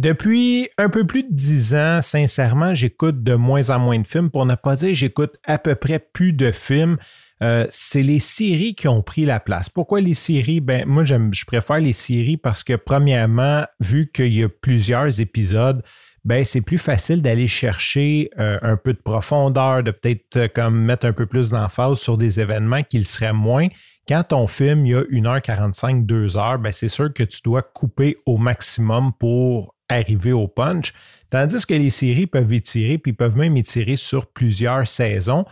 Depuis un peu plus de dix ans, sincèrement, j'écoute de moins en moins de films. Pour ne pas dire, j'écoute à peu près plus de films. Euh, c'est les séries qui ont pris la place. Pourquoi les séries? Ben, moi, je préfère les séries parce que, premièrement, vu qu'il y a plusieurs épisodes, ben, c'est plus facile d'aller chercher euh, un peu de profondeur, de peut-être euh, comme mettre un peu plus d'emphase sur des événements qu'il serait moins. Quand ton film, il y a 1h45, 2h, ben, c'est sûr que tu dois couper au maximum pour arriver au punch. Tandis que les séries peuvent étirer, puis peuvent même étirer sur plusieurs saisons.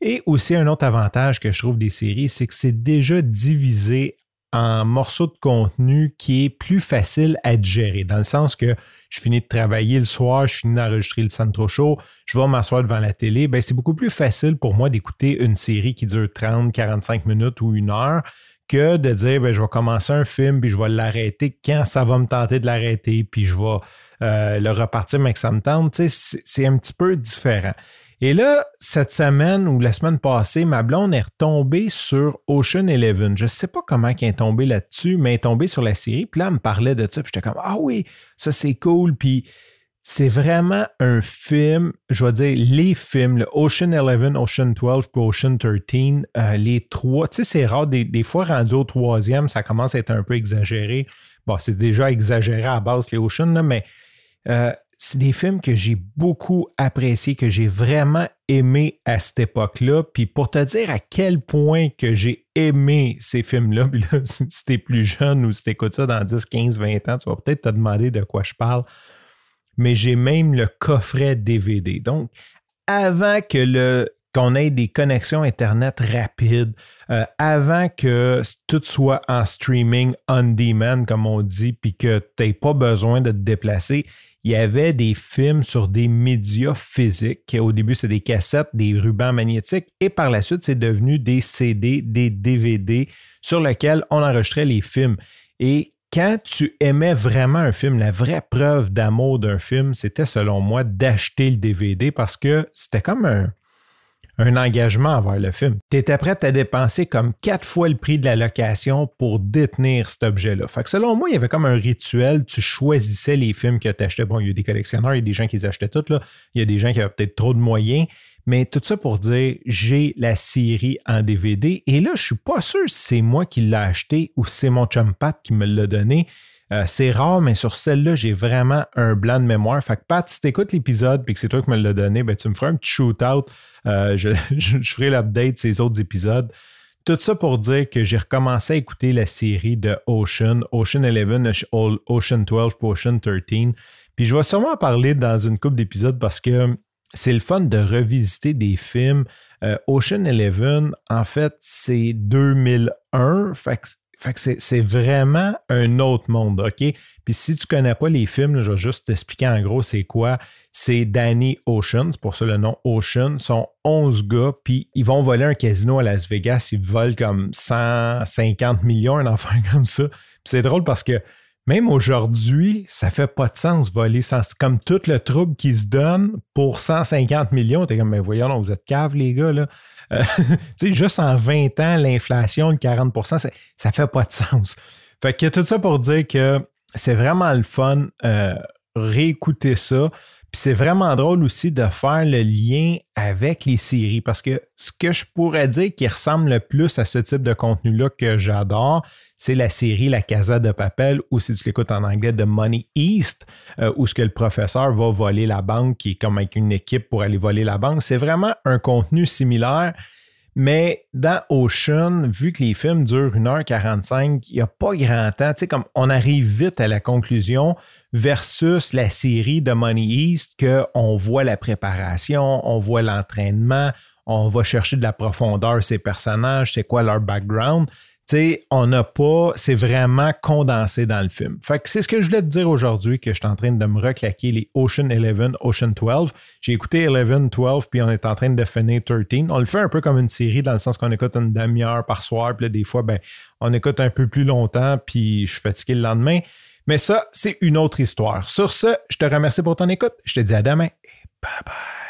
Et aussi, un autre avantage que je trouve des séries, c'est que c'est déjà divisé en morceaux de contenu qui est plus facile à gérer, dans le sens que je finis de travailler le soir, je finis d'enregistrer le Centro Show, je vais m'asseoir devant la télé, ben c'est beaucoup plus facile pour moi d'écouter une série qui dure 30, 45 minutes ou une heure que de dire ben, je vais commencer un film puis je vais l'arrêter quand ça va me tenter de l'arrêter puis je vais euh, le repartir mais que ça me tente. C'est un petit peu différent. Et là, cette semaine ou la semaine passée, ma blonde est retombée sur Ocean Eleven. Je ne sais pas comment elle est tombée là-dessus, mais elle est tombée sur la série. Puis là, elle me parlait de ça. Puis j'étais comme Ah oui, ça c'est cool. Puis c'est vraiment un film, je vais dire les films, le Ocean 11, Ocean 12 puis Ocean 13, euh, les trois. Tu sais, c'est rare, des, fois rendu au troisième, ça commence à être un peu exagéré. Bon, c'est déjà exagéré à base, les Ocean, mais euh, c'est des films que j'ai beaucoup appréciés, que j'ai vraiment aimé à cette époque-là. Puis pour te dire à quel point que j'ai aimé ces films-là, là, si t'es plus jeune ou si t'écoutes ça dans 10, 15, 20 ans, tu vas peut-être te demander de quoi je parle mais j'ai même le coffret DVD. Donc, avant que le qu'on ait des connexions Internet rapides, euh, avant que tout soit en streaming on demand, comme on dit, puis que tu n'aies pas besoin de te déplacer, il y avait des films sur des médias physiques. Au début, c'est des cassettes, des rubans magnétiques, et par la suite, c'est devenu des CD, des DVD sur lesquels on enregistrait les films. Et quand tu aimais vraiment un film, la vraie preuve d'amour d'un film, c'était selon moi d'acheter le DVD parce que c'était comme un, engagement envers le film. Tu étais prêt à dépenser comme quatre fois le prix de la location pour détenir cet objet-là. Fait que selon moi, il y avait comme un rituel, tu choisissais les films que tu achetais. Bon, il y a des collectionneurs, il y a des gens qui achetaient toutes, là. il y a des gens qui avaient peut-être trop de moyens, mais tout ça pour dire, j'ai la série en DVD. Et là, je suis pas sûr si c'est moi qui l'ai acheté ou si c'est mon chum Pat qui me l'a donné. Euh, c'est rare, mais sur celle-là, j'ai vraiment un blanc de mémoire. Fait que Pat, si écoutes l'épisode et que c'est toi qui me l'as donné, ben, tu me feras un petit shootout. Euh, je, ferai l'update ces autres épisodes. Tout ça pour dire que j'ai recommencé à écouter la série de Ocean, Ocean 11, Ocean 12, Ocean 13. Puis je vais sûrement en parler dans une couple d'épisodes parce que c'est le fun de revisiter des films. Euh, Ocean Eleven, en fait, c'est 2001. Fait que, c'est vraiment un autre monde, OK? Puis si tu connais pas les films, je vais juste t'expliquer en gros c'est quoi. C'est Danny Ocean, c'est pour ça le nom Ocean. Sont 11 gars, puis ils vont voler un casino à Las Vegas. Ils volent comme 150 millions, un enfant comme ça. c'est drôle parce que même aujourd'hui, ça fait pas de sens voler sans, comme tout le trouble qui se donne pour 150 millions. T'es comme, mais voyons, vous êtes cave, les gars, là. Euh, tu sais, juste en 20 ans, l'inflation de 40 ça, ça fait pas de sens. Fait que tout ça pour dire que c'est vraiment le fun. Euh, réécouter ça. Puis c'est vraiment drôle aussi de faire le lien avec les séries parce que ce que je pourrais dire qui ressemble le plus à ce type de contenu-là que j'adore, c'est la série La Casa de Papel ou si tu l'écoutes en anglais de Money East euh, où ce que le professeur va voler la banque qui est comme avec une équipe pour aller voler la banque. C'est vraiment un contenu similaire mais dans Ocean, vu que les films durent 1h45, il n'y a pas grand temps. Tu sais, comme on arrive vite à la conclusion versus la série de Money East, qu'on voit la préparation, on voit l'entraînement, on va chercher de la profondeur ces personnages, c'est quoi leur background on n'a pas, c'est vraiment condensé dans le film. Fait que c'est ce que je voulais te dire aujourd'hui, que je suis en train de me reclaquer les Ocean 11, Ocean 12. J'ai écouté 11, 12, puis on est en train de finir 13. On le fait un peu comme une série, dans le sens qu'on écoute une demi-heure par soir, puis là, des fois, ben, on écoute un peu plus longtemps, puis je suis fatigué le lendemain. Mais ça, c'est une autre histoire. Sur ce, je te remercie pour ton écoute. Je te dis à demain et bye bye.